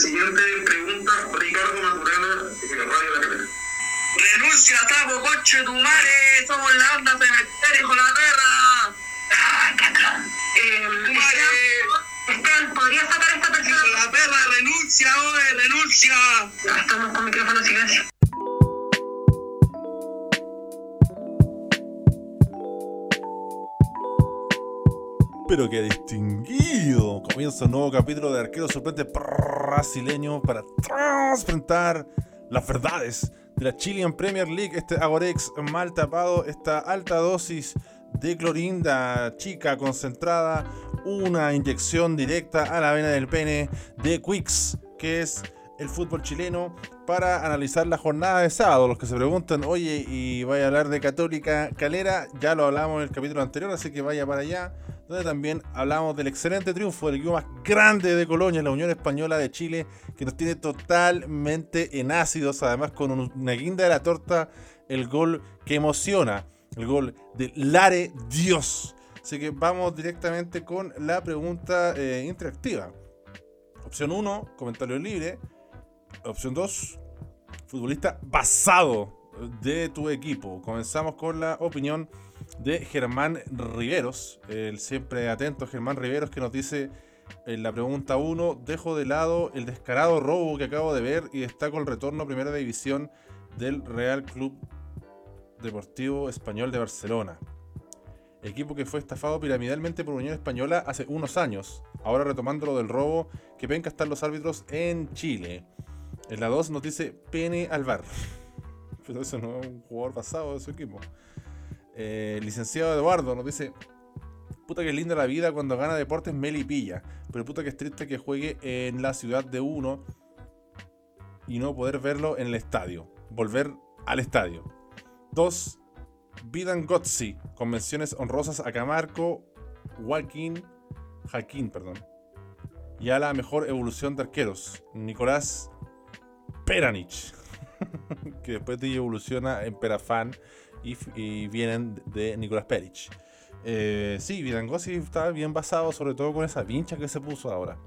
Siguiente pregunta, Ricardo Maturana, de Radio La Calera. Renuncia, tapo, coche, tu madre. Somos la banda cementerio, hijo de la perra. Eh, Tu madre. Esteban, ¿podría sacar a esta persona? Hijo de la perra, renuncia, oye, renuncia. Ya, Estamos con micrófono en silencio. Pero qué distinguido. Comienza un nuevo capítulo de Arquero Suplente Brasileño para enfrentar las verdades de la Chilean Premier League. Este Agorex mal tapado, esta alta dosis de clorinda chica concentrada, una inyección directa a la vena del pene de Quicks, que es el fútbol chileno, para analizar la jornada de sábado. Los que se preguntan, oye, y vaya a hablar de Católica Calera, ya lo hablamos en el capítulo anterior, así que vaya para allá donde también hablamos del excelente triunfo del equipo más grande de Colonia, la Unión Española de Chile, que nos tiene totalmente en ácidos, además con un- una guinda de la torta, el gol que emociona, el gol de Lare Dios. Así que vamos directamente con la pregunta eh, interactiva. Opción 1, comentario libre. Opción 2, futbolista basado de tu equipo. Comenzamos con la opinión de Germán Riveros, el siempre atento Germán Riveros que nos dice en la pregunta 1, dejo de lado el descarado robo que acabo de ver y destaco el retorno a primera división del Real Club Deportivo Español de Barcelona. Equipo que fue estafado piramidalmente por Unión Española hace unos años. Ahora retomando lo del robo, que ven están los árbitros en Chile. En la 2 nos dice Pene Alvar. Pero eso no es un jugador pasado de su equipo. Eh, licenciado Eduardo nos dice: Puta que es linda la vida cuando gana deportes Meli Pilla. Pero puta que es triste que juegue en la ciudad de uno y no poder verlo en el estadio. Volver al estadio. 2. Vidan Gotzi. Convenciones honrosas a Camarco, Joaquín, Jaquín, perdón. Y a la mejor evolución de arqueros, Nicolás Peranich. que después de evoluciona en Perafán y, vienen de Nicolás Perich. Eh, sí, Vidangossi está bien basado, sobre todo con esa vincha que se puso ahora.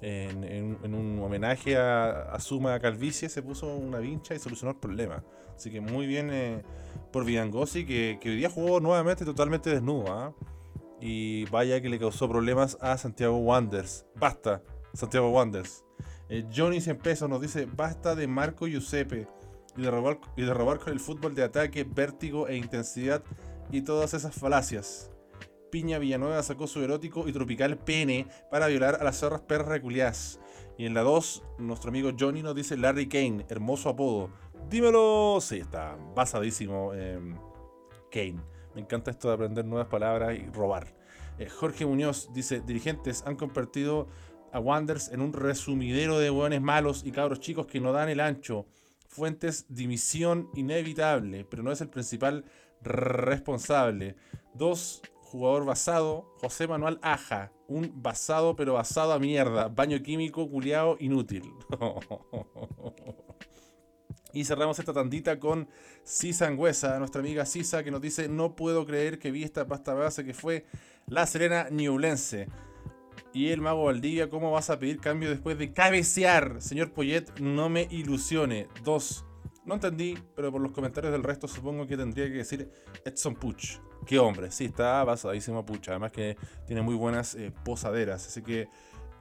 En, un homenaje a, Suma Calvicie se puso una vincha y solucionó el problema. Así que muy bien eh, por Vidangossi, que, hoy día jugó nuevamente totalmente desnudo. ¿ah? Y vaya que le causó problemas a Santiago Wanderers. Basta, Santiago Wanderers. Eh, Johnny 100 pesos nos dice: basta de Marco Giuseppe y de, robar, y de robar con el fútbol de ataque, vértigo e intensidad y todas esas falacias. Piña Villanueva sacó su erótico y tropical pene para violar a las zorras perras reculiadas. Y en la 2, nuestro amigo Johnny nos dice Larry Kane, hermoso apodo. Dímelo. Sí, está basadísimo eh, Kane. Me encanta esto de aprender nuevas palabras y robar. Eh, Jorge Muñoz dice, dirigentes han convertido a Wanders en un resumidero de hueones malos y cabros chicos que no dan el ancho. Fuentes, dimisión inevitable, pero no es el principal responsable. Dos, jugador basado, José Manuel Aja. Un basado, pero basado a mierda. Baño químico, culiao, inútil. Y cerramos esta tandita con Sisa Angüesa, nuestra amiga Sisa, que nos dice: No puedo creer que vi esta pasta base que fue la Serena Ñublense. Y el mago Valdivia, ¿cómo vas a pedir cambio después de cabecear? Señor Poyet, no me ilusione. Dos, no entendí, pero por los comentarios del resto supongo que tendría que decir Edson Puch. Qué hombre, sí, está basadísimo Puch. Además que tiene muy buenas eh, posaderas. Así que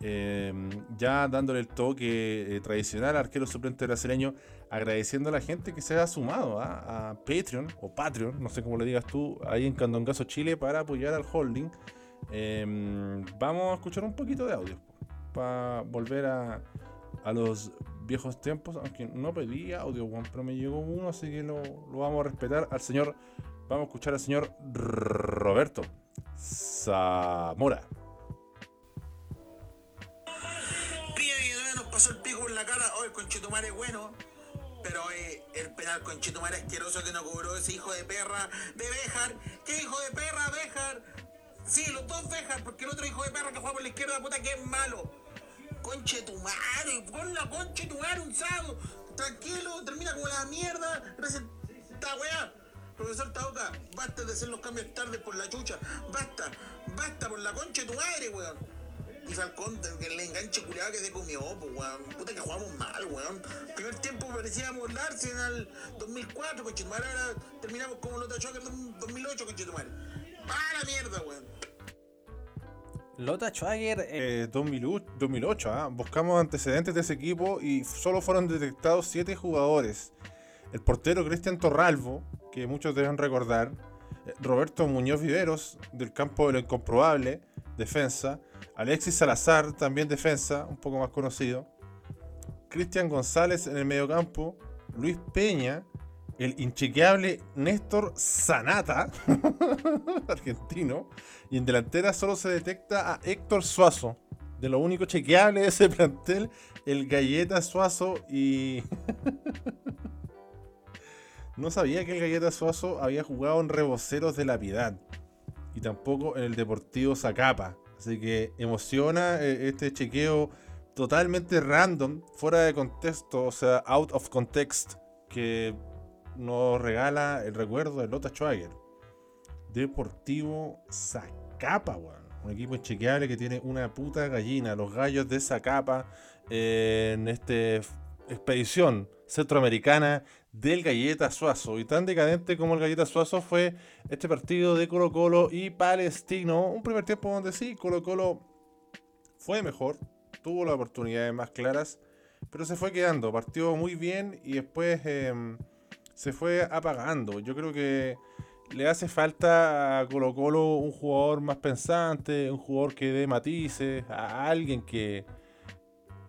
eh, ya dándole el toque eh, tradicional al arquero suplente brasileño, agradeciendo a la gente que se ha sumado ¿ah? a Patreon o Patreon, no sé cómo le digas tú, ahí en Candongazo Chile para apoyar al holding. Eh, vamos a escuchar un poquito de audio para volver a, los viejos tiempos, aunque no pedí audio, weón, pero me llegó uno, así que lo, vamos a respetar al señor, vamos a escuchar al señor Roberto Zamora. Pilla Villanueva nos pasó el pico en la cara. El conchetumare es bueno. Pero eh, el penal conchetumare asqueroso que no cobró ese hijo de perra de Béjar. ¿Qué hijo de perra, Béjar? Sí, los dos Béjar, porque el otro hijo de perra que juega por la izquierda, puta, que es malo. Conchetumare, pon la conchetumare un sábado. Tranquilo, termina como la mierda. Esta weá. Profesor Tauca, basta de hacer los cambios tarde por la chucha. Basta, basta por la concha de tu madre, weón. Y Falcón, que el enganche culiado que se comió, pues weón. Puta que jugamos mal, weón. Primer tiempo parecíamos el Arsenal 2004, conchetumare. Ahora terminamos como los Choque en 2008, conchetumare. ¡Ah, la mierda, weón! Lota Schwager, eh, Eh, 2008, 2008, ¿ah? buscamos antecedentes de ese equipo y solo fueron detectados 7 jugadores. El portero Cristian Torralvo, que muchos deben recordar. eh, Roberto Muñoz Viveros, del campo de lo incomprobable, defensa. Alexis Salazar, también defensa, un poco más conocido. Cristian González en el mediocampo. Luis Peña. El inchequeable Néstor Sanata, argentino. Y en delantera solo se detecta a Héctor Suazo. De lo único chequeable de ese plantel, el Galleta Suazo y. no sabía que el Galleta Suazo había jugado en Reboceros de la Piedad. Y tampoco en el Deportivo Zacapa. Así que emociona eh, este chequeo totalmente random, fuera de contexto, o sea, out of context, que nos regala el recuerdo de Lota Schwager. Deportivo Zacapa, weón. Un equipo inchequeable que tiene una puta gallina. Los gallos de Zacapa eh, en esta expedición centroamericana del Galleta Suazo. Y tan decadente como el Galleta Suazo fue este partido de Colo Colo y Palestino. Un primer tiempo donde sí, Colo Colo fue mejor. Tuvo las oportunidades más claras. Pero se fue quedando. Partió muy bien y después eh, se fue apagando. Yo creo que le hace falta a Colo Colo un jugador más pensante, un jugador que dé matices, a alguien que,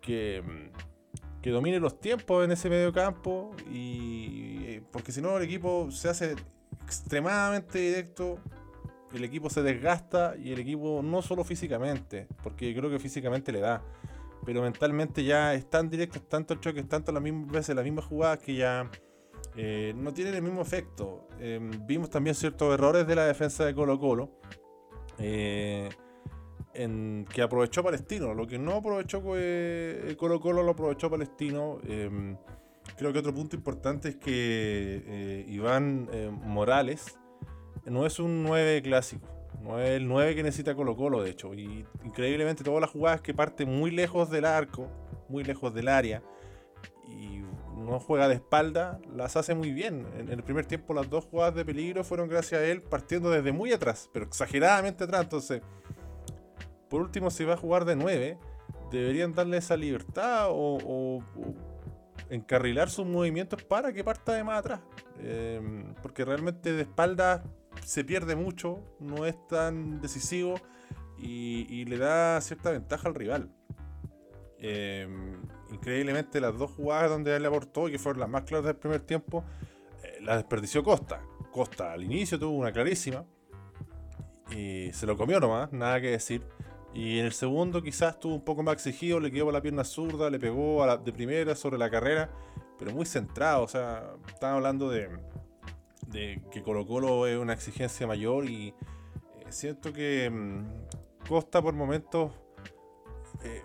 que, mm, que domine los tiempos en ese medio campo. Y, porque si no el equipo se hace extremadamente directo, el equipo se desgasta y el equipo no solo físicamente, porque creo que físicamente le da, pero mentalmente ya es tan directo, es tanto el choque, tanto las mismas veces, las mismas jugadas que ya eh, no tienen el mismo efecto. Eh, vimos también ciertos errores de la defensa de Colo Colo. eh, en, que aprovechó Palestino. Lo que no aprovechó eh, Colo Colo lo aprovechó Palestino. Eh, creo que otro punto importante es que Iván Morales no es un 9 clásico. No es el 9 que necesita Colo Colo, de hecho. Y increíblemente todas las jugadas que parten muy lejos del arco, muy lejos del área, no juega de espalda, las hace muy bien. En, el primer tiempo las dos jugadas de peligro fueron gracias a él partiendo desde muy atrás, pero exageradamente atrás. Entonces, por último, si va a jugar de 9, deberían darle esa libertad o, encarrilar sus movimientos para que parta de más atrás. Eh, porque realmente de espalda se pierde mucho, no es tan decisivo y, le da cierta ventaja al rival. Eh, increíblemente las dos jugadas donde él aportó, que fueron las más claras del primer tiempo, eh, las desperdició Costa. Costa al inicio tuvo una clarísima y se lo comió nomás, nada que decir. Y en el segundo quizás estuvo un poco más exigido, le quedó por la pierna zurda, le pegó a de primera sobre la carrera, pero muy centrado. O sea, están hablando de, que Colo Colo es una exigencia mayor y eh, siento que mm, Costa por momentos,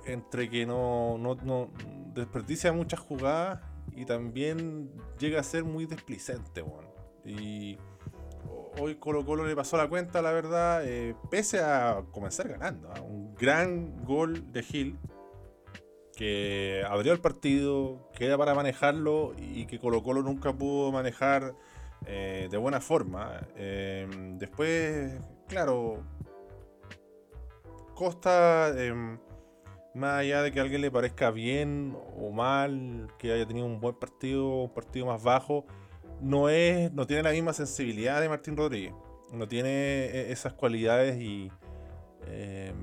entre que no, no, no desperdicia muchas jugadas y también llega a ser muy desplicente. Y hoy Colo Colo le pasó la cuenta, la verdad, eh, pese a comenzar ganando. ¿ah? Un gran gol de Gil que abrió el partido, que era para manejarlo y que Colo Colo nunca pudo manejar eh, de buena forma. Eh, después, claro, Costa, eh, más allá de que a alguien le parezca bien o mal, que haya tenido un buen partido, un partido más bajo, no es, no tiene la misma sensibilidad de Martín Rodríguez. No tiene eh, esas cualidades y eh,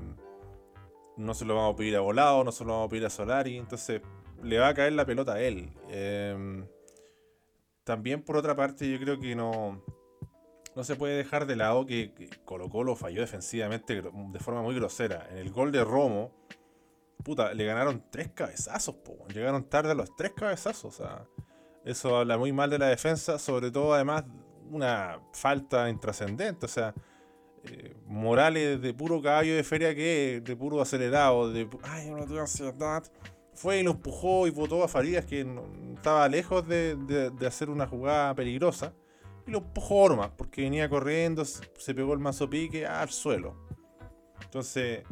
no se lo vamos a pedir a Volado, no se lo vamos a pedir a Solari. Entonces le va a caer la pelota a él. Eh, también por otra parte yo creo que no, no se puede dejar de lado que, que Colo Colo falló defensivamente de forma muy grosera. En el gol de Romo, puta, le ganaron tres cabezazos, po. Llegaron tarde a los tres cabezazos. O sea, eso habla muy mal de la defensa, sobre todo además una falta intrascendente. O sea, eh, Morales de puro caballo de feria que de puro acelerado, de ay, no tengo ansiedad. Fue y lo empujó y votó a Farías que no- estaba lejos de, de- hacer una jugada peligrosa. Y lo empujó nomás, porque venía corriendo, se pegó el mazo pique al suelo. Entonces,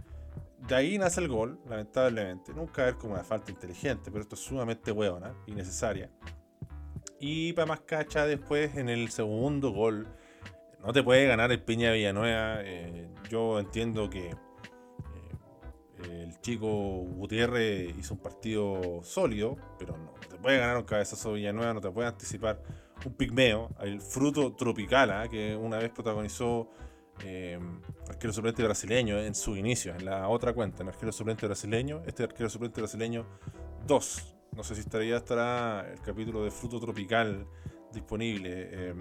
de ahí nace el gol, lamentablemente. Nunca ver como una falta inteligente, pero esto es sumamente hueona, innecesaria. Y para más cacha, después en el segundo gol, no te puede ganar el Peña Villanueva. Eh, yo entiendo que eh, el chico Gutiérrez hizo un partido sólido, pero no te puede ganar un cabezazo Villanueva, no te puede anticipar un pigmeo, el fruto tropical, ¿ah? que una vez protagonizó eh, arquero suplente brasileño en su inicio, en la otra cuenta, en arquero suplente brasileño, este arquero suplente brasileño 2. No sé si estaría estará el capítulo de fruto tropical disponible, eh,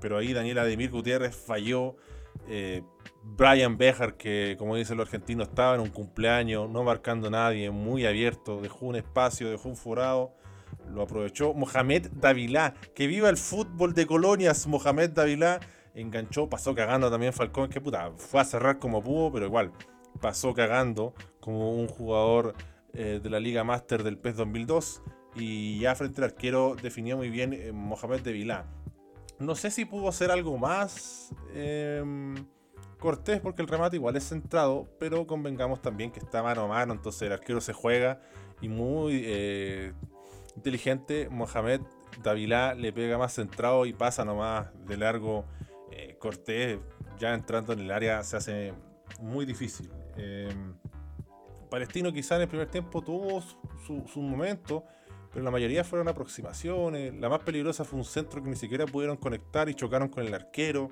pero ahí Daniel Ademir Gutiérrez falló. Eh, Brian Bejar, que como dicen los argentinos, estaba en un cumpleaños, no marcando nadie, muy abierto, dejó un espacio, dejó un forado, lo aprovechó. Mohamed Davilá, que viva el fútbol de colonias, Mohamed Davilá enganchó, pasó cagando también Falcón, que puta, fue a cerrar como pudo, pero igual, pasó cagando como un jugador eh, de la Liga Master del PES 2002. Y ya frente al arquero definió muy bien eh, Mohamed de Vilá. No sé si pudo hacer algo más em, Cortés, porque el remate igual es centrado, pero convengamos también que está mano a mano, entonces el arquero se juega y muy eh, inteligente. Mohamed Davilá le pega más centrado y pasa nomás de largo Cortés ya entrando en el área se hace muy difícil. Em, Palestino quizá en el primer tiempo tuvo su, momento, pero la mayoría fueron aproximaciones. La más peligrosa fue un centro que ni siquiera pudieron conectar y chocaron con el arquero.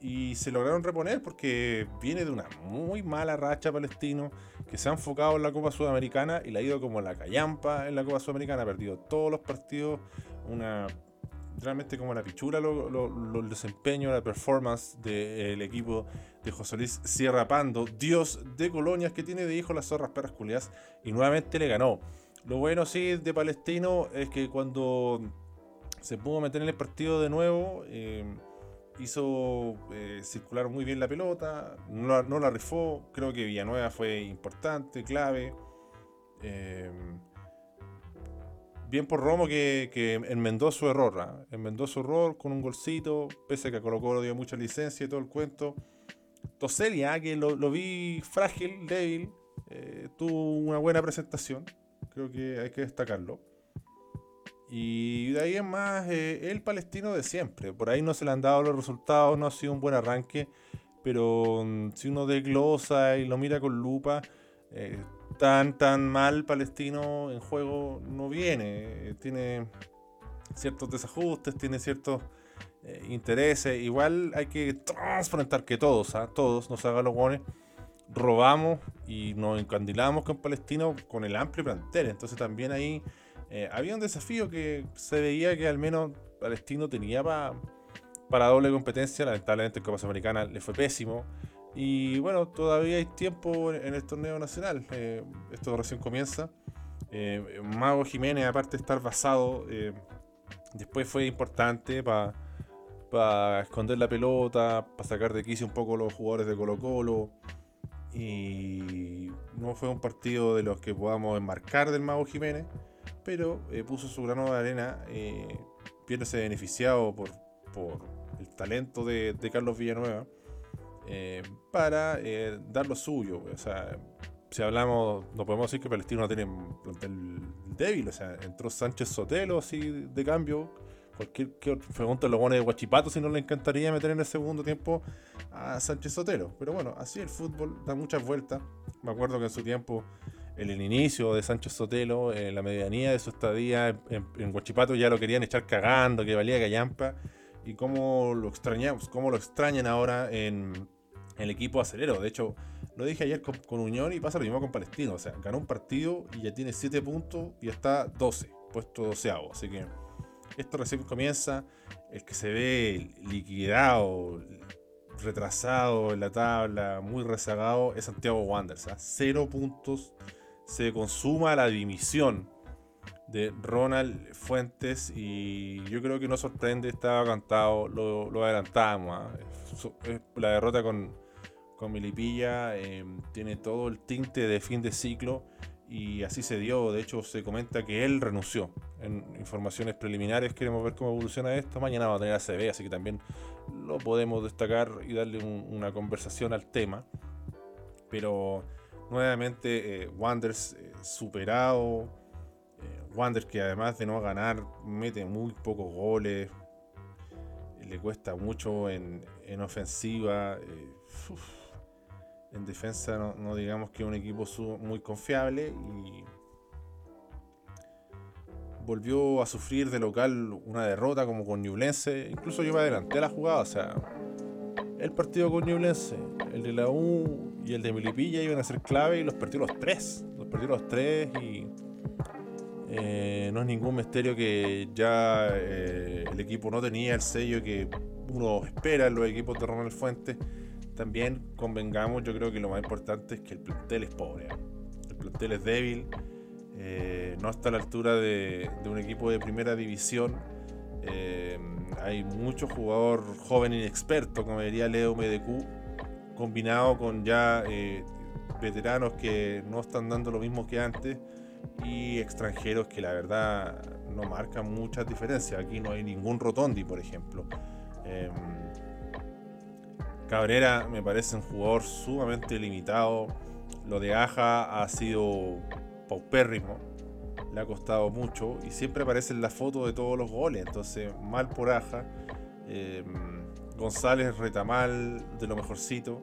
Y se lograron reponer porque viene de una muy mala racha palestino que se ha enfocado en la Copa Sudamericana y la ha ido como la callampa en la Copa Sudamericana. Ha perdido todos los partidos. Una realmente como la pichura el desempeño, la performance del equipo de José Luis Sierra Pando, dios de colonias que tiene de hijo las zorras perras culias, y nuevamente le ganó. Lo bueno sí de Palestino es que cuando se pudo meter en el partido de nuevo, eh, hizo eh, circular muy bien la pelota, no la, no la rifó, creo que Villanueva fue importante, clave. Eh, bien por Romo que, enmendó su error, ¿ah? enmendó su error con un golcito, pese a que Colo Colo dio mucha licencia y todo el cuento. Toselia, ¿ah? que lo, vi frágil, débil, eh, tuvo una buena presentación, creo que hay que destacarlo. Y de ahí en más, eh, el palestino de siempre, por ahí no se le han dado los resultados, no ha sido un buen arranque, pero mm, si uno desglosa y lo mira con lupa, eh, tan, tan mal Palestino en juego no viene. Tiene ciertos desajustes, tiene ciertos eh, intereses. Igual hay que transparentar que todos, ¿ah? todos, nos hagan los guones, robamos y nos encandilamos con Palestino con el amplio plantel. Entonces también ahí eh, había un desafío que se veía que al menos Palestino tenía para doble competencia. Lamentablemente en Copa Sudamericana le fue pésimo. Y bueno, todavía hay tiempo en el torneo nacional. Eh, esto recién comienza. Eh, Mago Jiménez, aparte de estar basado, eh, después fue importante para esconder la pelota, para sacar de quicio un poco los jugadores de Colo Colo. Y no fue un partido de los que podamos enmarcar del Mago Jiménez, pero puso su grano de arena, viéndose beneficiado por, por el talento de Carlos Villanueva eh, para eh, dar lo suyo. O sea, si hablamos, no podemos decir que Palestino no tiene plantel débil. O sea, entró Sánchez Sotelo así de cambio. Cualquier pregunta lo pone de Guachipato si no le encantaría meter en el segundo tiempo a Sánchez Sotelo. Pero bueno, así el fútbol da muchas vueltas. Me acuerdo que en su tiempo, en el inicio de Sánchez Sotelo, en la medianía de su estadía en, en Guachipato ya lo querían echar cagando, que valía callampa. Y cómo lo extrañamos, cómo lo extrañan ahora en, el equipo acelero. De hecho, lo dije ayer con, Unión y pasa lo mismo con Palestino. O sea, ganó un partido y ya tiene 7 puntos y está 12, puesto 12 Así que esto recién comienza. El que se ve liquidado, retrasado en la tabla, muy rezagado, es Santiago Wanderers. Cero puntos. Se consuma la dimisión de Ronald Fuentes y yo creo que no sorprende, estaba cantado, lo, lo adelantábamos. ¿ah? La derrota con, con Milipilla em, tiene todo el tinte de fin de ciclo y así se dio. De hecho, se comenta que él renunció. En informaciones preliminares queremos ver cómo evoluciona esto. Mañana va a tener ACB, así que también lo podemos destacar y darle una conversación al tema. Pero Nuevamente, eh, eh, superado. Eh, que además de no ganar, mete muy pocos goles. Le cuesta mucho en, en ofensiva. eh. En defensa no, digamos que un equipo muy confiable y volvió a sufrir de local una derrota como con Ñublense. Incluso yo me adelanté a la jugada, o sea, el partido con Ñublense, el de la U y el de Melipilla iban a ser clave y los perdió los tres. Los perdió los tres y eh, no es ningún misterio que ya eh, el equipo no tenía el sello que uno espera en los equipos de Ronald Fuentes. También convengamos, yo creo que lo más importante es que el plantel es pobre. ¿eh? El plantel es débil, eh, no está a la altura de, de un equipo de primera división. Eh, hay mucho jugador joven inexperto, como diría Leo MDQ, combinado con ya eh, veteranos que no están dando lo mismo que antes y extranjeros que la verdad no marcan muchas diferencias. Aquí no hay ningún Rotondi, por ejemplo. Cabrera me parece un jugador sumamente limitado. Lo de Aja ha sido paupérrimo. Le ha costado mucho y siempre aparece en la foto de todos los goles. Entonces, mal por Aja. Eh, González Retamal de lo mejorcito.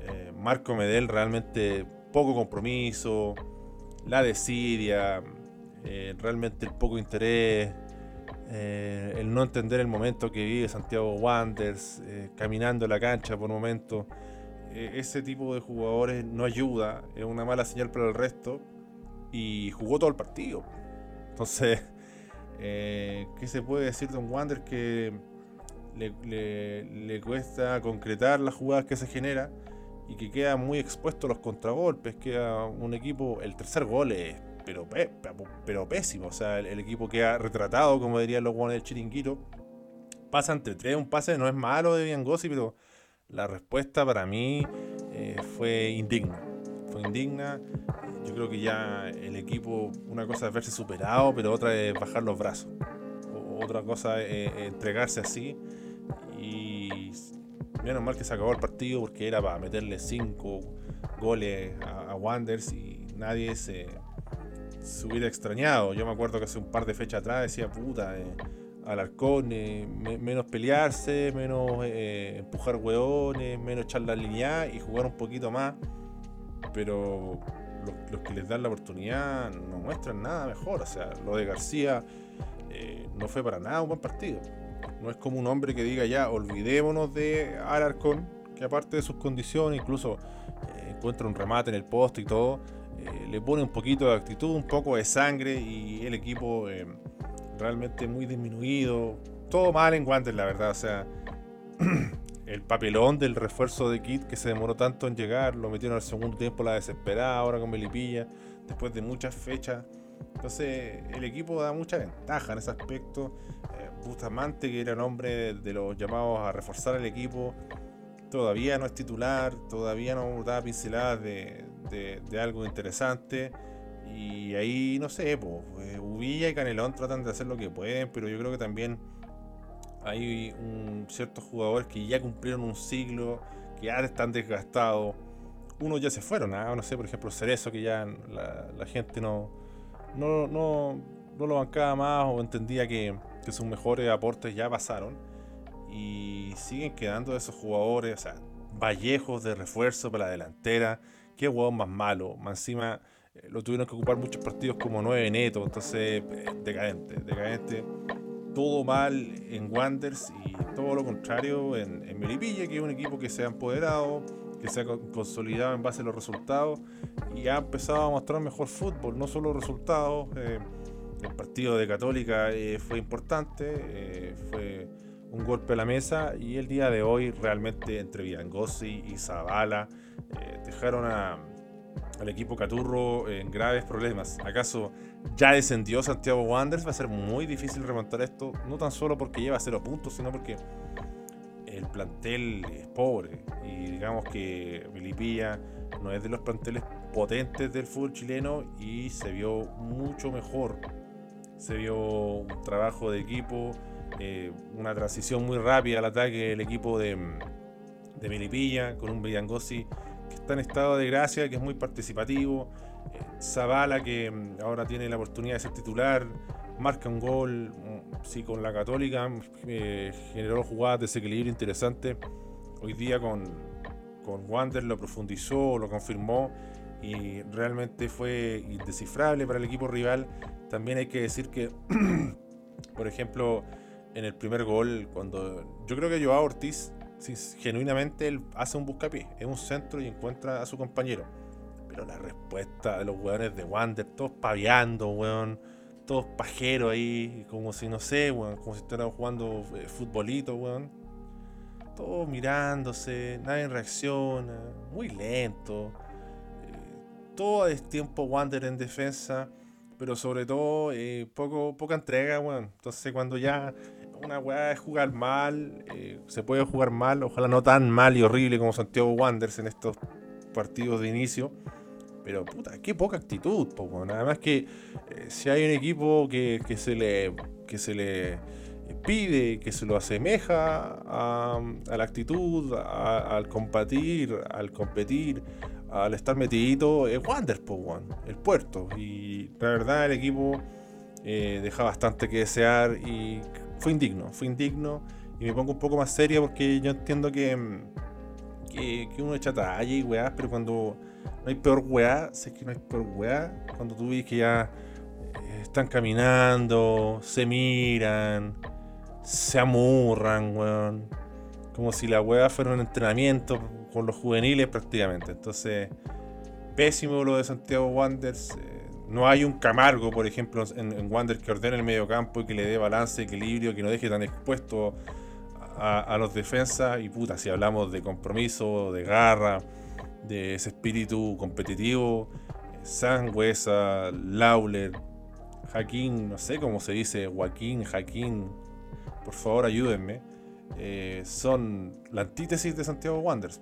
Eh, Marco Medel realmente poco compromiso. La desidia. eh, realmente el poco interés. Eh, el no entender el momento que vive Santiago Wanderers. eh, caminando la cancha por momentos. Eh, ese tipo de jugadores no ayuda. Es una mala señal para el resto y jugó todo el partido. Entonces, eh, ¿qué se puede decir de un Wander que le, le- le cuesta concretar las jugadas que se genera y que queda muy expuesto a los contragolpes? Queda un equipo, el tercer gol es pero, pe- pero pésimo, o sea, el, el equipo queda retratado, como dirían los guanes del chiringuito. Pasa entre tres, un pase no es malo de Biangosi, pero la respuesta para mí eh, fue indigna. Fue indigna. Yo creo que ya el equipo, una cosa es verse superado, pero otra es bajar los brazos. Otra cosa es eh, entregarse así. Y menos mal que se acabó el partido porque era para meterle cinco goles a, a y nadie se, se hubiera extrañado. Yo me acuerdo que hace un par de fechas atrás decía, puta, eh, Alarcón, eh, me- menos pelearse, menos eh, empujar hueones, menos echar la línea y jugar un poquito más. Pero los, los que les dan la oportunidad no muestran nada mejor. O sea, lo de García eh, no fue para nada un buen partido. No es como un hombre que diga ya, olvidémonos de Alarcón, que aparte de sus condiciones, incluso encuentra un remate en el poste y todo, eh, le pone un poquito de actitud, un poco de sangre y el equipo eh, realmente muy disminuido. Todo mal en Wander, la verdad. O sea, el papelón del refuerzo de Kit que se demoró tanto en llegar, lo metieron al segundo tiempo la desesperada, ahora con Melipilla, después de muchas fechas. Entonces, el equipo da mucha ventaja en ese aspecto. Eh, Bustamante, que era el hombre de, de los llamados a reforzar el equipo, todavía no es titular, todavía no da pinceladas de, de- algo interesante. Y ahí, no sé, pues, eh, Uvilla y Canelón tratan de hacer lo que pueden, pero yo creo que también hay un- ciertos jugadores que ya cumplieron un siglo, que ya están desgastados. Unos ya se fueron, ¿ah? no sé, por ejemplo, Cerezo, que ya la, la gente no, no, no, no lo bancaba más o entendía que, que sus mejores aportes ya pasaron. Y siguen quedando esos jugadores, o sea, Vallejos de refuerzo para la delantera. Qué huevón más malo. Más encima eh, lo tuvieron que ocupar muchos partidos como 9 netos. Entonces, eh, decadente, decadente. Todo mal en Wanders y todo lo contrario en, en Melipilla, que es un equipo que se ha empoderado, que se ha co- consolidado en base a los resultados y ha empezado a mostrar mejor fútbol, no solo resultados. eh, el partido de Católica fue importante, fue un golpe a la mesa y el día de hoy realmente entre Vidangosi y Zavala eh, dejaron al equipo Caturro en graves problemas. ¿Acaso ya descendió Santiago Wanderers? Va a ser muy difícil remontar esto, no tan solo porque lleva cero puntos, sino porque el plantel es pobre y digamos que Melipilla no es de los planteles potentes del fútbol chileno y se vio mucho mejor. Se vio un trabajo de equipo, eh, una transición muy rápida al ataque del equipo de, de Melipilla con un Villangosi que está en estado de gracia, que es muy participativo. Eh, Zavala, que mm, ahora tiene la oportunidad de ser titular, marca un gol, mm, sí, con la Católica, eh, generó jugadas de desequilibrio interesante. Hoy día con, con Wander lo profundizó, lo confirmó y realmente fue indescifrable para el equipo rival. También hay que decir que, por ejemplo, en el primer gol, cuando yo creo que Joao Ortiz, genuinamente él hace un buscapié, es un centro y encuentra a su compañero. Pero la respuesta de los jugadores de Wander, todos paviando, weón, todos pajeros ahí, como si no sé, weón, como si estuvieran jugando eh, futbolito, weón. Todos mirándose, nadie reacciona, muy lento todo es tiempo Wander en defensa, pero sobre todo eh, poco, poca entrega, bueno. Entonces cuando ya una weá es jugar mal, eh, se puede jugar mal, ojalá no tan mal y horrible como Santiago Wanderers en estos partidos de inicio. Pero puta, qué poca actitud, poco. Nada más que eh, si hay un equipo que, se le que se le pide, que se lo asemeja a, la actitud, al combatir, al competir, al estar metidito es Wander, el puerto. Y la verdad el equipo eh, deja bastante que desear y fue indigno, fue indigno. Y me pongo un poco más serio porque yo entiendo que, que, uno echa talla y weá, pero cuando no hay peor weá, sé que no hay peor weá, cuando tú ves que ya eh, están caminando, se miran, se amurran, weón. Como si la weá fuera un entrenamiento con los juveniles prácticamente. Entonces, pésimo lo de Santiago Wanderers. Eh, no hay un Camargo, por ejemplo, en, Wanderers que ordene el mediocampo y que le dé balance, equilibrio, que no deje tan expuesto a, los defensas. Y puta, si hablamos de compromiso, de garra, de ese espíritu competitivo, Sangüesa, Lauler, Jaquín, no sé cómo se dice, Joaquín, Jaquín, por favor ayúdenme. Eh, son la antítesis de Santiago Wanderers.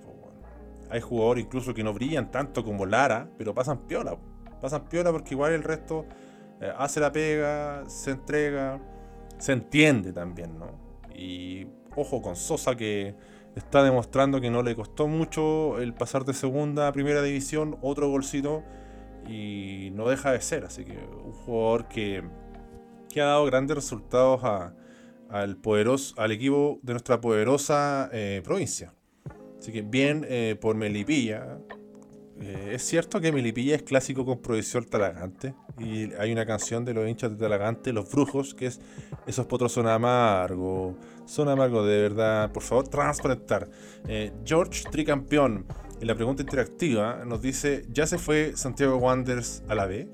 Hay jugadores incluso que no brillan tanto como Lara, pero pasan piola. Pasan piola porque igual el resto eh, hace la pega, se entrega, se entiende también, ¿no? Y ojo con Sosa que está demostrando que no le costó mucho el pasar de segunda a primera división, otro golcito, y no deja de ser. Así que un jugador que, que ha dado grandes resultados al, poderoso, al equipo de nuestra poderosa eh, provincia. Así que bien eh, por Melipilla. Eh, es cierto que Melipilla es clásico con profesor Talagante. Y hay una canción de los hinchas de Talagante, Los Brujos, que es Esos potros son amargos. Son amargos de verdad. Por favor, transparentar. Eh, George Tricampeón, en la pregunta interactiva, nos dice: ¿Ya se fue Santiago Wanderers a la B?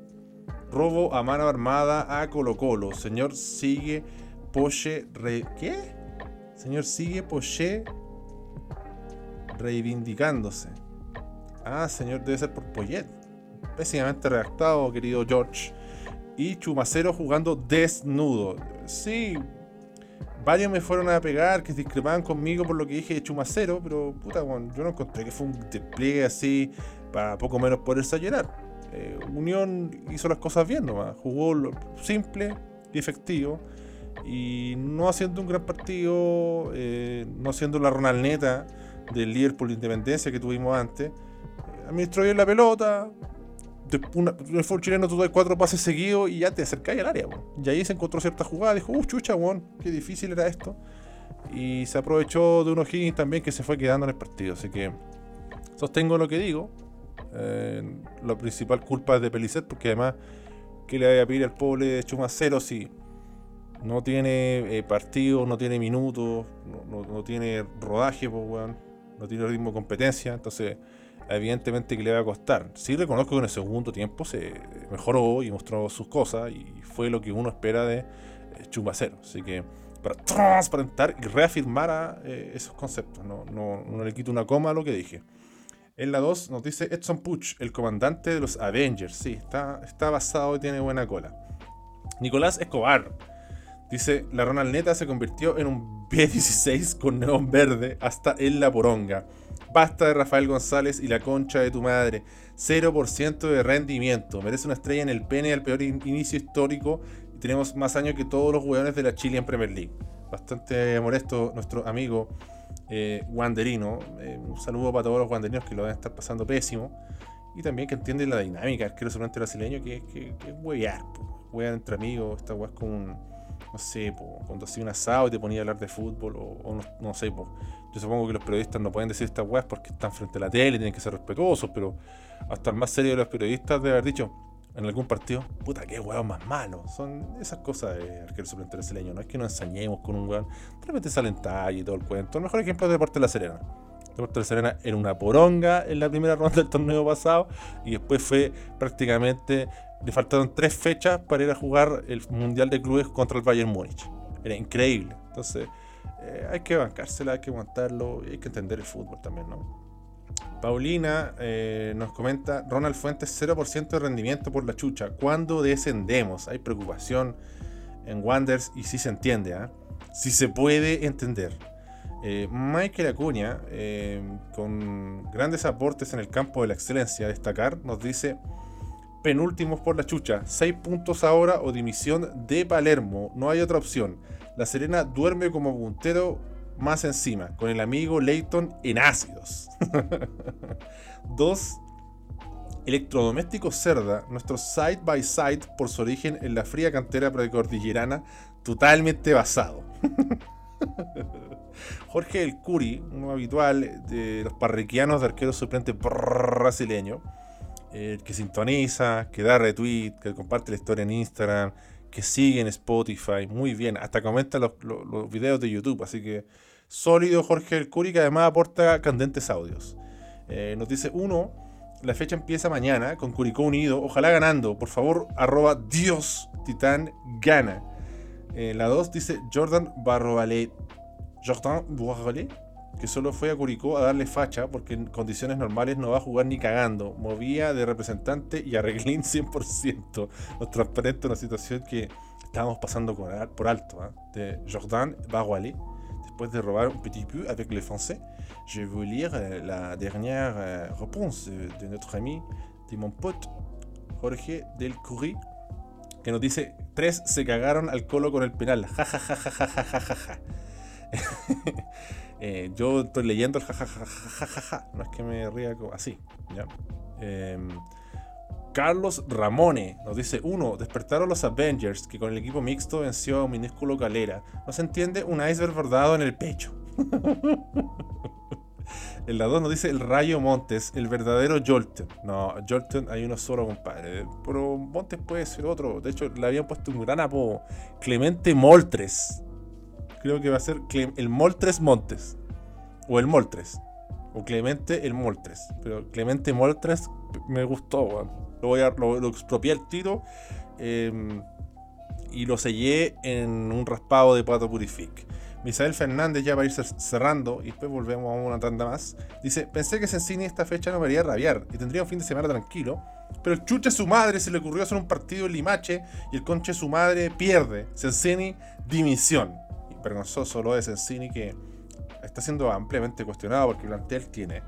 Robo a mano armada a Colo Colo. Señor sigue Poche. Re... ¿Qué? Señor sigue Poche reivindicándose. Ah, señor, debe ser por Poyet. Pésimamente redactado, querido George. Y Chumacero jugando desnudo. Sí, varios me fueron a pegar que discrepaban conmigo por lo que dije de Chumacero, pero puta, bueno, yo no encontré que fue un despliegue así para poco menos poderse llenar. Eh, Unión hizo las cosas bien nomás, jugó lo simple y efectivo y no haciendo un gran partido, eh, no haciendo la Ronaldneta del la Independencia que tuvimos antes, administró bien la pelota. Una, el fútbol chileno tú cuatro pases seguidos y ya te acercáis al área. Y ahí se encontró cierta jugada. Dijo, uh, chucha, weón, qué difícil era esto. Y se aprovechó de unos Higgins también que se fue quedando en el partido. Así que sostengo lo que digo. Eh, la principal culpa es de Pelicet, porque además, ¿qué le vaya a pedir al pobre de Chumacero si no tiene eh, partido, no tiene minutos, no, tiene rodaje, pues, weón? no tiene ritmo de competencia, entonces evidentemente que le va a costar. Sí reconozco que en el segundo tiempo se mejoró y mostró sus cosas y fue lo que uno espera de eh, Chumacero. Así que para transparentar y reafirmar eh, esos conceptos, no, no, le quito una coma a lo que dije. En la 2 nos dice Edson Puch, el comandante de los Avengers. Sí, está, está basado y tiene buena cola. Nicolás Escobar Dice, la Ronald Neta se convirtió en un B16 con neón verde hasta en la poronga. Basta de Rafael González y la concha de tu madre. 0% de rendimiento. Merece una estrella en el pene al peor inicio histórico. Y tenemos más años que todos los hueones de la Chile en Premier League. Bastante molesto nuestro amigo eh, wanderino. Eh, un saludo para todos los wanderinos que lo deben estar pasando pésimo. Y también que entienden la dinámica del suplente brasileño, que, que, que es huevear, huevear entre amigos. Esta hueá es como un, no sé, cuando hacía un asado y te ponía a hablar de fútbol, o, no, sé. Yo supongo que los periodistas no pueden decir estas weas porque están frente a la tele tienen que ser respetuosos, pero hasta el más serio de los periodistas debe haber dicho, en algún partido, puta, qué hueón más malo. Son esas cosas de arquero suplente brasileño. No es que nos ensañemos con un hueón. De repente salen talla y todo el cuento. El mejor ejemplo es Deporte de la Serena. Deporte de la Serena era una poronga en la primera ronda del torneo pasado. Y después fue prácticamente. Le faltaron tres fechas para ir a jugar el Mundial de Clubes contra el Bayern Múnich. Era increíble. Entonces, eh, hay que bancársela, hay que aguantarlo y hay que entender el fútbol también, ¿no? Paulina eh, nos comenta, Ronald Fuentes 0% de rendimiento por la chucha. ¿Cuándo descendemos? Hay preocupación en Wanders y sí se entiende, ¿eh? si se puede entender. Eh, Michael Acuña, con grandes aportes en el campo de la excelencia, a destacar, nos dice, penúltimos por la chucha, 6 puntos ahora o dimisión de Palermo, no hay otra opción. La Serena duerme como puntero más encima, con el amigo Leighton en ácidos. Dos, electrodoméstico Cerda, nuestro side by side por su origen en la fría cantera precordillerana, totalmente basado. Jorge El Curi, uno habitual de los parriquianos de arquero suplente brasileño, eh, que sintoniza, que da retweet, que comparte la historia en Instagram, que sigue en Spotify, muy bien, hasta comenta los, videos de YouTube, así que sólido Jorge El Curi, que además aporta candentes audios. Eh, nos dice uno, la fecha empieza mañana con Curicó Unido, ojalá ganando, por favor, arroba Dios Titán gana. Eh, la 2 dice Jordan Barroalet, Jordan Barroalet, que solo fue a Curicó a darle facha porque en condiciones normales no va a jugar ni cagando. Movía de representante y arreglín 100%. Nos transparente una situación que estábamos pasando por alto. ¿eh? De Jordan Bagualé, después de robar un petit peu avec le français. Je vais lire eh, la dernière eh, réponse de notre ami, de mon pote Jorge del Curry, que nos dice: Tres se cagaron al colo con el penal. Ja, ja, ja, ja, ja, ja, ja, ja. Eh, yo estoy leyendo el jajajajaja, no es que me ría así. ¿ya? Eh, Carlos Ramone nos dice: uno, Despertaron los Avengers que con el equipo mixto venció a un minúsculo Calera. No se entiende un iceberg bordado en el pecho. En la 2 nos dice el Rayo Montes, el verdadero Jolten. No, Jolten hay uno solo, compadre. Pero Montes puede ser otro. De hecho, le habían puesto un gran apodo. Clemente Moltres creo que va a ser el Moltres Montes. O el Moltres. O Clemente el Moltres. Pero Clemente Moltres me gustó, Lo, voy a, lo, expropié al tiro. Em, y lo sellé en un raspado de Pato Purific. Misael Fernández, ya va a ir cerrando, y después volvemos a una tanda más. Dice: Pensé que Sensini esta fecha no me haría rabiar y tendría un fin de semana tranquilo. Pero el chuche su madre se le ocurrió hacer un partido en Limache y el conche su madre pierde. Sensini, dimisión vergonzoso lo de Sensini que está siendo ampliamente cuestionado porque el plantel tiene.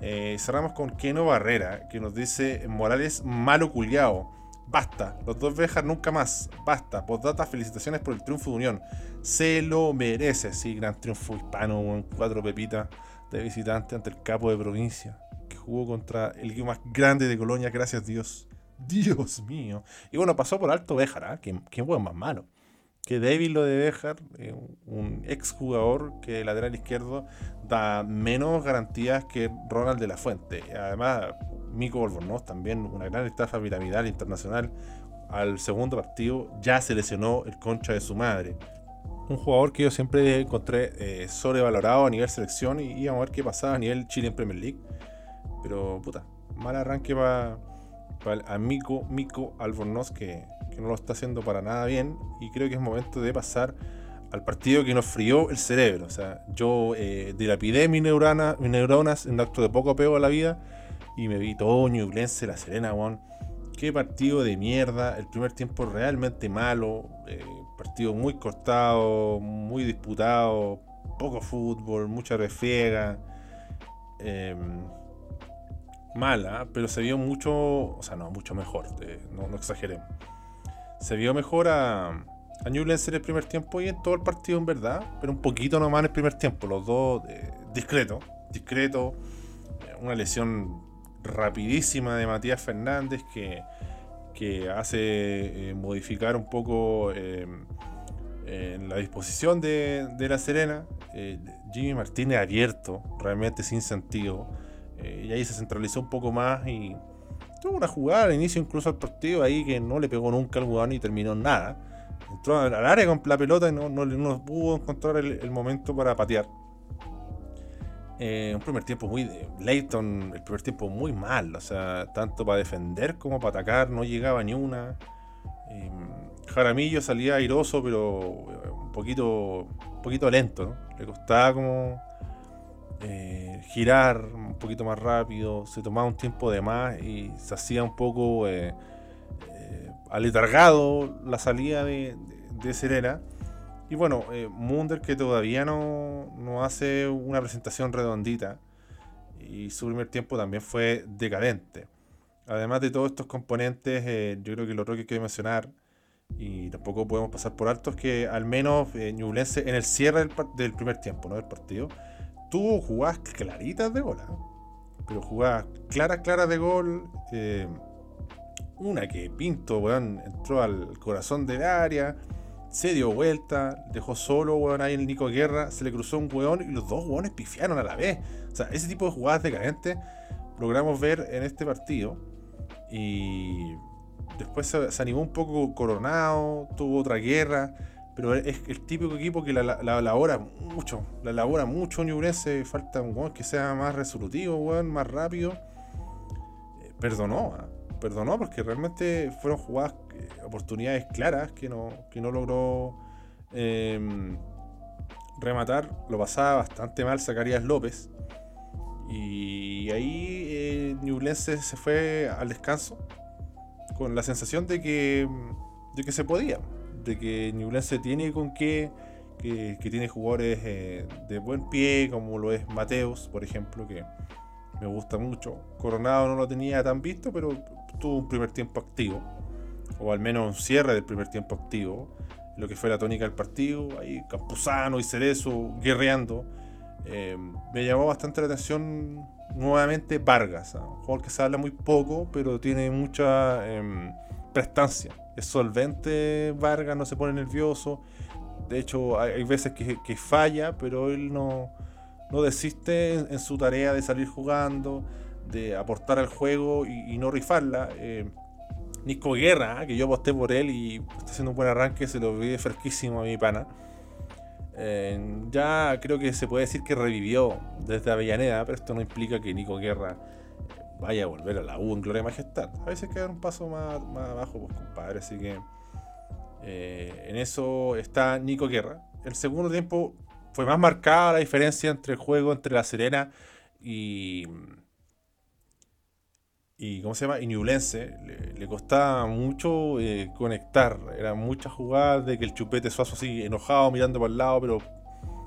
Eh, cerramos con Keno Barrera que nos dice Morales malo culiao. Basta, los dos vejas nunca más. Basta, postdata, felicitaciones por el triunfo de Unión. Se lo merece, sí, gran triunfo hispano, un cuatro pepitas de visitante ante el capo de provincia, que jugó contra el equipo más grande de Colonia, gracias Dios. Dios mío. Y bueno, pasó por alto Béjar, ¿eh? que, que más malo que débil lo de Bejar, eh, un ex jugador que lateral izquierdo da menos garantías que Ronald de la Fuente. Además, Mico Albornoz también, una gran estafa piramidal internacional. Al segundo partido ya se lesionó el concha de su madre. Un jugador que yo siempre encontré eh, sobrevalorado a nivel selección y íbamos a ver qué pasaba a nivel Chile en Premier League. Pero puta, mal arranque para pa Mico Albornoz que que no lo está haciendo para nada bien y creo que es momento de pasar al partido que nos frió el cerebro. O sea, yo eh, dilapidé mis, neurona, mis neuronas en un acto de poco apego a la vida y me vi todo Ñublense, La Serena, One. Qué partido de mierda. El primer tiempo realmente malo. Eh, partido muy cortado, muy disputado. Poco fútbol, mucha refriega. Em, mala, pero se vio mucho, o sea, no, mucho mejor. Eh, no, no exageremos se vio mejor a, a Newlands en el primer tiempo y en todo el partido en verdad, pero un poquito nomás en el primer tiempo, los dos eh, discretos, discreto, eh, una lesión rapidísima de Matías Fernández que, que hace eh, modificar un poco en la disposición de, de La Serena. Jimmy Martínez abierto, realmente sin sentido, y ahí se centralizó un poco más y tuvo una jugada al inicio incluso al partido ahí que no le pegó nunca al jugador ni terminó nada entró al área con la pelota y no, no, pudo encontrar el, momento para patear. Eh, un primer tiempo muy. Leighton, el primer tiempo muy mal, o sea, tanto para defender como para atacar, no llegaba ni una. Eh, Jaramillo salía airoso, pero eh, un poquito, un poquito lento, ¿no? Le costaba como girar un poquito más rápido, se tomaba un tiempo de más y se hacía un poco aletargado la salida de, Serena. Y bueno, eh, Munder que todavía no, no, hace una presentación redondita. Y su primer tiempo también fue decadente. Además de todos estos componentes, eh, yo creo que lo otro que que mencionar, y tampoco podemos pasar por alto, es que al menos eh, en el cierre del, primer tiempo, ¿no? del partido, tuvo jugadas claritas de gol. Pero jugadas claras, claras de gol. Eh, una que Pinto, weón, entró al corazón del área, se dio vuelta, dejó solo, weón, ahí el Nico Guerra, se le cruzó un weón y los dos weones pifiaron a la vez. O sea, ese tipo de jugadas decadentes logramos ver en este partido. Y después se, animó un poco Coronado, tuvo otra guerra. Pero es el típico equipo que la, la, labora mucho. La labora mucho Ñubrense. Falta un weón que sea más resolutivo, weón, más rápido. Eh, perdonó. ¿ah? perdonó porque realmente fueron jugadas, eh, oportunidades claras que no, que no logró em, rematar. Lo pasaba bastante mal Zacarías López. Y ahí eh, se fue al descanso con la sensación de que, de que se podía, de que tiene con qué, que, tiene jugadores eh, de buen pie, como lo es Mateos, por ejemplo, que me gusta mucho. Coronado no lo tenía tan visto, pero tuvo un primer tiempo activo, o al menos un cierre del primer tiempo activo, lo que fue la tónica del partido, ahí Campuzano y Cerezo guerreando. Eh, me llamó bastante la atención nuevamente Vargas, ¿ah? un jugador que se habla muy poco, pero tiene mucha em, prestancia. Es solvente Vargas, no se pone nervioso. De hecho, hay, veces que, falla, pero él no, no desiste en, su tarea de salir jugando de aportar al juego y, no rifarla. Eh, Nico Guerra, ¿eh? que yo aposté por él y está haciendo un buen arranque, se lo vi fresquísimo a mi pana. Eh, ya creo que se puede decir que revivió desde Avellaneda, pero esto no implica que Nico Guerra vaya a volver a la U en Gloria Majestad. A veces queda un paso más, más abajo, pues compadre. Así que en eso está Nico Guerra. El segundo tiempo fue más marcada la diferencia entre el juego entre La Serena y, y ¿cómo se llama? Y le, costaba mucho eh, conectar. Eran muchas jugadas de que el chupete suazo así enojado, mirando para el lado, pero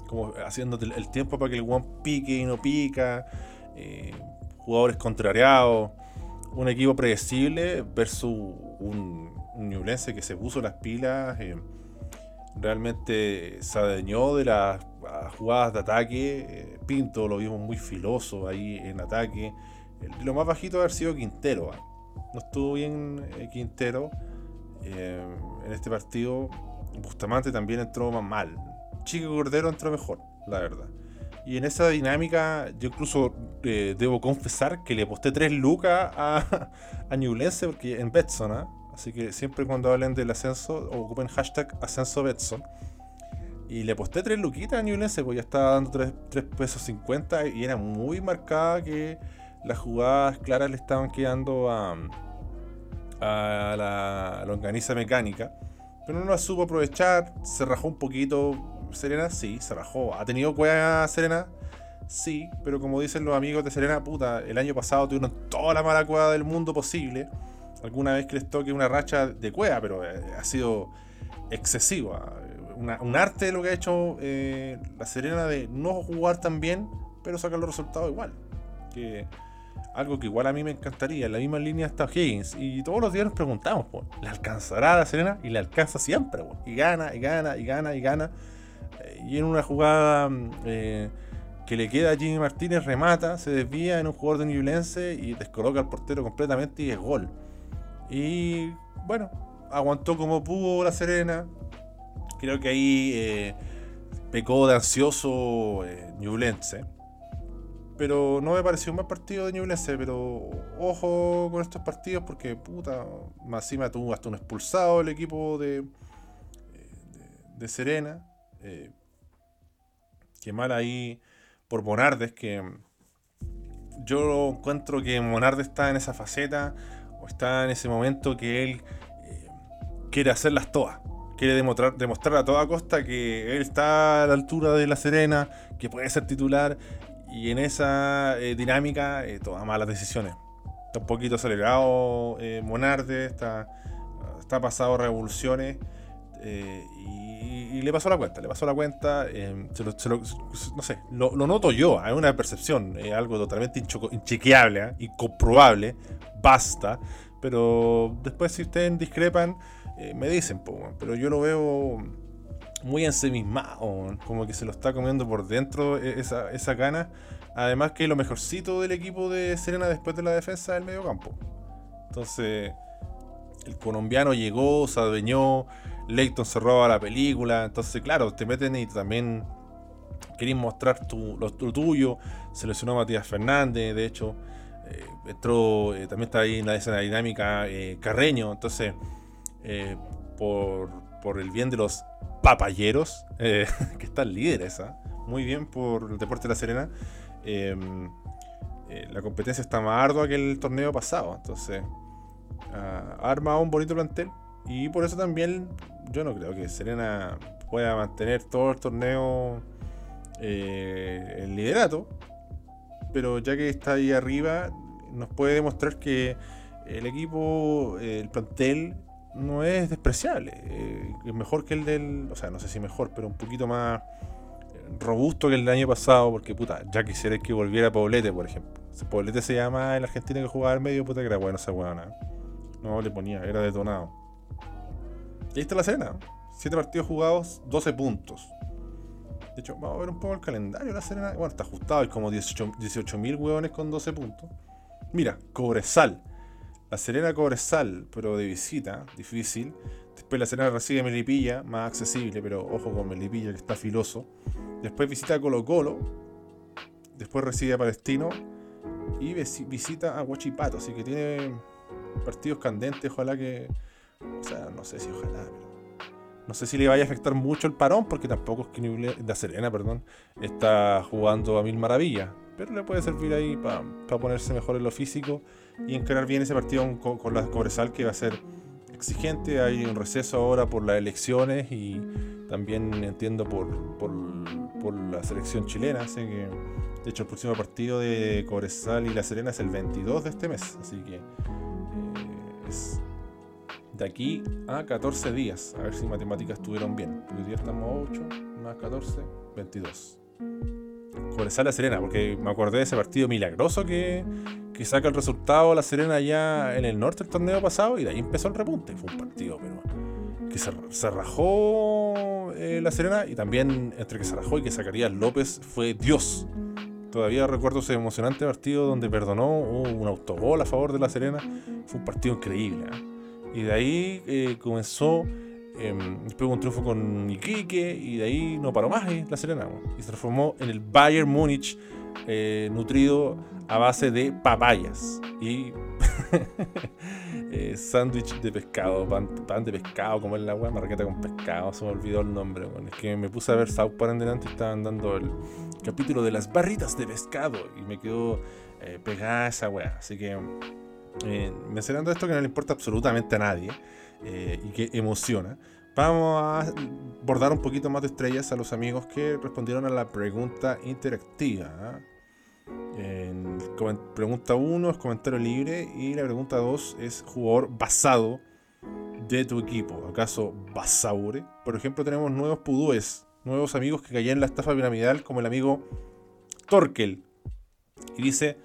como haciendo el tiempo para que el one pique y no pica. Eh, jugadores contrariados. Un equipo predecible versus un, un que se puso las pilas. Eh, realmente se adeñó de las jugadas de ataque. Pinto lo vimos muy filoso ahí en ataque lo más bajito haber sido Quintero. ¿ah? No estuvo bien eh, Quintero eh, en este partido. Bustamante también entró más mal. Chico Cordero entró mejor, la verdad. Y en esa dinámica, yo incluso eh, debo confesar que le aposté 3 lucas a, a Newlense porque en Betson, ¿ah? así que siempre cuando hablen del ascenso, ocupen hashtag ascenso Betson. Y le aposté 3 luquitas a Newlense, porque ya estaba dando 3, 3 pesos 50 y era muy marcada que las jugadas claras le estaban quedando a, a la longaniza mecánica, pero no la supo aprovechar, se rajó un poquito. Serena, sí, se rajó. ¿Ha tenido cueva Serena? Sí, pero como dicen los amigos de Serena, puta, el año pasado tuvieron toda la mala cueva del mundo posible. Alguna vez que les toque una racha de cueva, pero eh, ha sido excesiva. un arte lo que ha hecho eh, la Serena de no jugar tan bien, pero sacar los resultados igual. Que algo que igual a mí me encantaría. En la misma línea está Higgins. Y todos los días nos preguntamos, ¿le alcanzará la Serena? Y le alcanza siempre. Y gana, y gana, y gana, y gana. Eh, y en una jugada eh, que le queda a Jimmy Martínez, remata, se desvía en un jugador de Newlense y descoloca al portero completamente y es gol. Y bueno, aguantó como pudo la Serena. Creo que ahí eh, pecó de ansioso eh, Newlense pero no me pareció un mal partido de Ñublense, pero ojo con estos partidos porque, puta, más encima tuvo hasta un expulsado el equipo de, de, Serena. Eh, que mal ahí por Monardes, que yo encuentro que Monardes está en esa faceta o está en ese momento que él eh, quiere hacerlas todas. Quiere demostrar, demostrar a toda costa que él está a la altura de la Serena, que puede ser titular y en esa eh, dinámica eh, toma malas decisiones. Está un poquito acelerado eh, Monarde, está, está pasado revoluciones y, le pasó la cuenta, le pasó la cuenta, no sé, lo, noto yo, hay una percepción, es algo totalmente inchequeable, incomprobable, basta, pero después si ustedes discrepan, me dicen, pero yo lo veo muy ensemismado, como que se lo está comiendo por dentro e, esa, esa gana. Además que lo mejorcito del equipo de Serena después de la defensa del medio campo. Entonces, el colombiano llegó, se adueñó, Leighton se roba la película. Entonces, claro, te meten y también querés mostrar tu, lo, tuyo. Se lesionó Matías Fernández, de hecho. Eh, entró, eh, también está ahí en la escena dinámica eh, Carreño. Entonces, por, por el bien de los papayeros, eh, que están líderes, ¿ah? muy bien por el Deporte de la Serena. Em, eh, la competencia está más ardua que el torneo pasado, entonces ha armado un bonito plantel y por eso también yo no creo que Serena pueda mantener todo el torneo eh, el liderato, pero ya que está ahí arriba nos puede demostrar que el equipo, el plantel no es despreciable. Eh, es mejor que el del. O sea, no sé si mejor, pero un poquito más robusto que el del año pasado. Porque, puta, ya quisiera que volviera Poblete, por ejemplo. Poblete se llama el argentino que jugaba al medio, puta que era bueno esa weona. No le ponía, era detonado. Y ahí está la cena. 7 partidos jugados, 12 puntos. De hecho, vamos a ver un poco el calendario de la Serena. Bueno, está ajustado, hay como 18.000 18 hueones con 12 puntos. Mira, Cobresal, la Serena Cobresal, pero de visita, difícil. Después la Serena recibe Melipilla, más accesible, pero ojo con Melipilla que está filoso. Después visita Colo Colo. Después recibe a Palestino. Y visita a Huachipato. Así que tiene partidos candentes. Ojalá que. O sea, no sé si ojalá, no sé si le vaya a afectar mucho el parón, porque tampoco es que la Serena, perdón, está jugando a mil maravillas. Pero le puede servir ahí para ponerse mejor en lo físico y encarar bien ese partido con, la Cobresal que va a ser exigente. Hay un receso ahora por las elecciones y también entiendo por, por, la selección chilena. Así que, de hecho, el próximo partido de Cobresal y La Serena es el 22 de este mes. Así que eh, es de aquí a 14 días. A ver si matemáticas estuvieron bien. Hoy día estamos 8 más 14, 22. Cobresal La Serena, porque me acordé de ese partido milagroso que que saca el resultado La Serena ya en el norte el torneo pasado y de ahí empezó el repunte. Fue un partido, pero que se, rajó eh, La Serena y también entre que se rajó y que Zacarías López fue Dios. Todavía recuerdo ese emocionante partido donde perdonó un autogol a favor de La Serena. Fue un partido increíble. ¿eh? Y de ahí eh, comenzó después un triunfo con Iquique y de ahí no paró más La Serena. Y se transformó en el Bayern Múnich nutrido a base de papayas y eh, sándwich de pescado, pan, de pescado, como es la weá, marqueta con pescado, se me olvidó el nombre. es que me puse a ver South Park en delante y estaban dando el capítulo de las barritas de pescado y me quedó eh, pegada esa weá. Así que eh, mencionando esto que no le importa absolutamente a nadie eh, y que emociona. Vamos a bordar un poquito más de estrellas a los amigos que respondieron a la pregunta interactiva. En pregunta 1 es comentario libre y la pregunta 2 es jugador basado de tu equipo. ¿Acaso Basaure? Por ejemplo, tenemos nuevos pudúes, nuevos amigos que caían en la estafa piramidal, como el amigo Torkel. Y dice: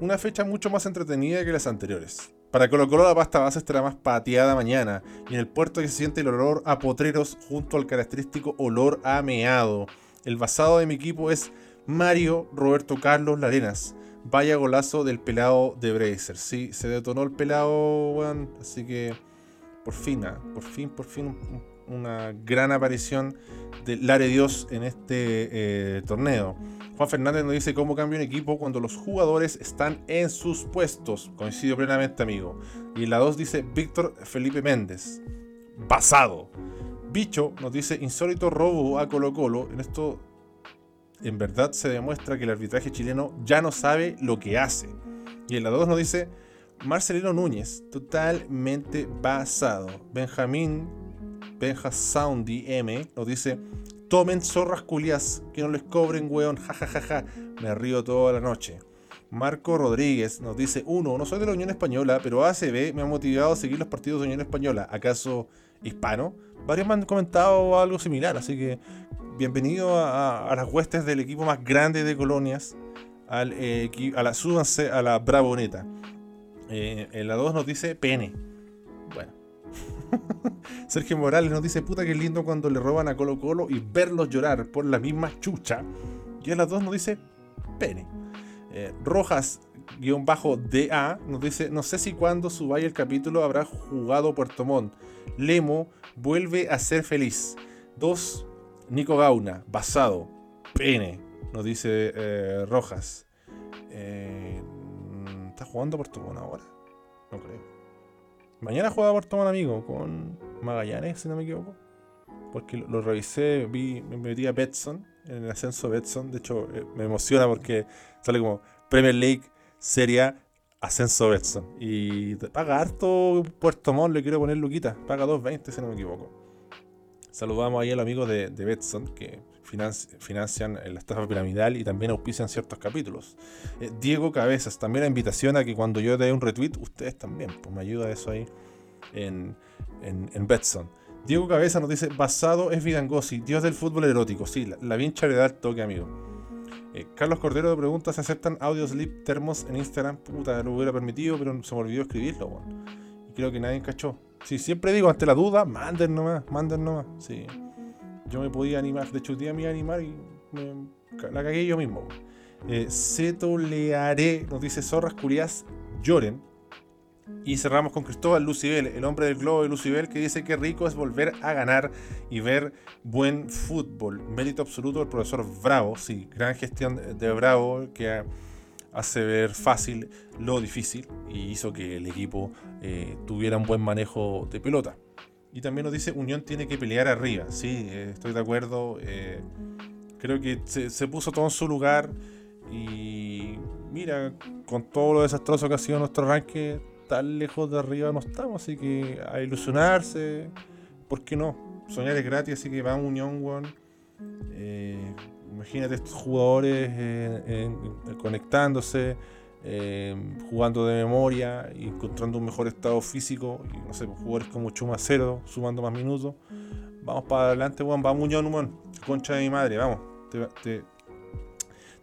una fecha mucho más entretenida que las anteriores. Para Colo la pasta base estará más pateada mañana y en el puerto que se siente el olor a potreros junto al característico olor a meado. El basado de mi equipo es Mario Roberto Carlos Larenas. Vaya golazo del pelado de Bracer. Sí, se detonó el pelado, weón. Así que por fin, ah, por fin, por fin una gran aparición de Lare Dios en este eh, torneo. Juan Fernández nos dice cómo cambia un equipo cuando los jugadores están en sus puestos. Coincido plenamente, amigo. Y la 2 dice Víctor Felipe Méndez. Basado. Bicho nos dice insólito robo a Colo Colo. En esto, en verdad, se demuestra que el arbitraje chileno ya no sabe lo que hace. Y en la 2 nos dice Marcelino Núñez, totalmente basado. Benjamín Benja Soundy M nos dice: Tomen zorras culias, que no les cobren, weón, jajajaja. Me río toda la noche. Marco Rodríguez nos dice: Uno, no soy de la Unión Española, pero ACB me ha motivado a seguir los partidos de Unión Española. ¿Acaso hispano? Varios me han comentado algo similar, así que bienvenido a, las huestes del equipo más grande de colonias, a la súbanse a la Bravoneta. Eh, en la 2 nos dice pene. Sergio Morales nos dice, puta que lindo cuando le roban a Colo Colo y verlos llorar por la misma chucha. Y a las dos nos dice, pene. Eh, Rojas DA nos dice, no sé si cuando subáis el capítulo habrá jugado Puerto Montt. Lemo vuelve a ser feliz. Dos, Nico Gauna, basado, pene, nos dice eh, Rojas. Eh, ¿Está jugando Puerto Montt ahora? No creo. Mañana juega Puerto amigo con Magallanes, si no me equivoco. Porque lo, revisé, vi, me metí a Betson, en el ascenso Betson. De hecho, eh, me emociona porque sale como Premier League, Serie Ascenso Betson. Y paga harto Puerto Montt, le quiero poner Luquita. Paga 2.20, si no me equivoco. Saludamos ahí al amigo de, de Betson, que financian la estafa piramidal y también auspician ciertos capítulos. Eh, Diego Cabezas, también la invitación a que cuando yo dé un retweet, ustedes también, pues me ayuda eso ahí en, en, Betson. Diego Cabezas nos dice, basado es Vidangosi, dios del fútbol erótico. Sí, la, la da el toque, amigo. Eh, Carlos Cordero pregunta si aceptan audio sleep termos en Instagram. Puta, lo hubiera permitido, pero se me olvidó escribirlo. Y creo que nadie cachó. Sí, siempre digo, ante la duda, manden nomás, manden nomás. Sí yo me podía animar. De hecho, un día me iba a animar y la cagué yo mismo. Eh, Seto Learé nos dice: Zorras curias lloren. Y cerramos con Cristóbal Lucibel, el hombre del globo de Lucibel, que dice que rico es volver a ganar y ver buen fútbol. Mérito absoluto del profesor Bravo, sí, gran gestión de Bravo que hace ver fácil lo difícil y hizo que el equipo eh, tuviera un buen manejo de pelota. Y también nos dice, Unión tiene que pelear arriba. Sí, eh, estoy de acuerdo. Eh, creo que se, puso todo en su lugar. Y mira, con todo lo desastroso que ha sido nuestro arranque, tan lejos de arriba no estamos. Así que a ilusionarse, ¿por qué no? Soñar es gratis, así que vamos Unión, One. Eh, imagínate estos jugadores conectándose eh, jugando de memoria encontrando un mejor estado físico. Y no sé, pues, jugadores como Chuma Cero, sumando más minutos. Vamos para adelante, Juan. Vamos, Unión, Unión. Concha de mi madre, vamos. Te,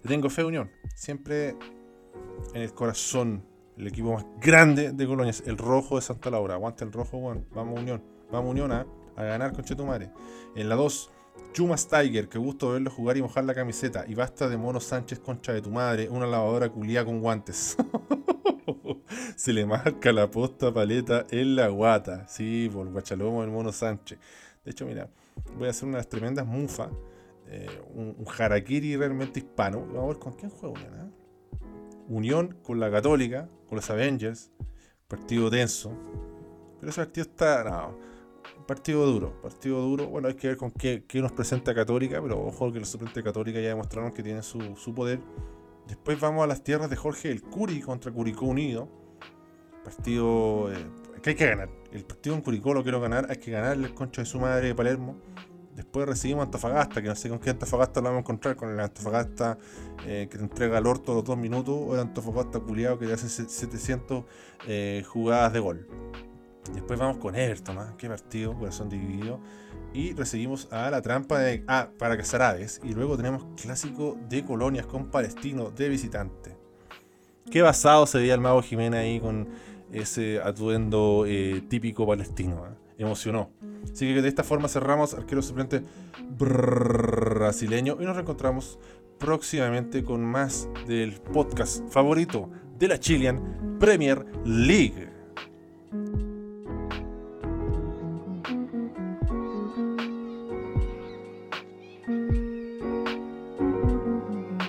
tengo fe, Unión. Siempre en el corazón. El equipo más grande de Colonia el rojo de Santa Laura. Aguanta el rojo, Juan. Vamos, Unión. Vamos, Unión, a, a ganar, tu madre. En la 2, Chumas Tiger, que gusto verlo jugar y mojar la camiseta. Y basta de Mono Sánchez, concha de tu madre, una lavadora culiada con guantes. Se le marca la posta paleta en la guata. Sí, por guachalomo del Mono Sánchez. De hecho, mira, voy a hacer unas tremendas mufas. Eh, un, un, harakiri realmente hispano. Vamos a ver con quién juega Unión. Unión con la Católica, con los Avengers. Partido tenso. Pero ese partido está. Partido duro, partido duro. Bueno, hay que ver con qué, nos presenta Católica, pero ojo que los suplentes de Católica ya demostraron que tienen su, poder. Después vamos a las tierras de Jorge el Curi contra Curicó Unido. Partido eh, que hay que ganar. El partido en Curicó lo quiero ganar, hay que ganarle el concho de su madre de Palermo. Después recibimos Antofagasta, que no sé con qué Antofagasta lo vamos a encontrar, con el Antofagasta eh, que te entrega el orto los dos minutos, o el Antofagasta culiado que te hace 700 eh, jugadas de gol. Después vamos con Everton, ¿ah? qué partido, corazón dividido. Y recibimos a la trampa de. Ah, para cazar aves. Y luego tenemos clásico de colonias con Palestino de visitante. Qué basado se veía el mago Jiménez ahí con ese atuendo eh, típico palestino. ¿eh? Emocionó. Así que de esta forma cerramos arquero suplente brasileño y nos reencontramos próximamente con más del podcast favorito de la Chilean Premier League.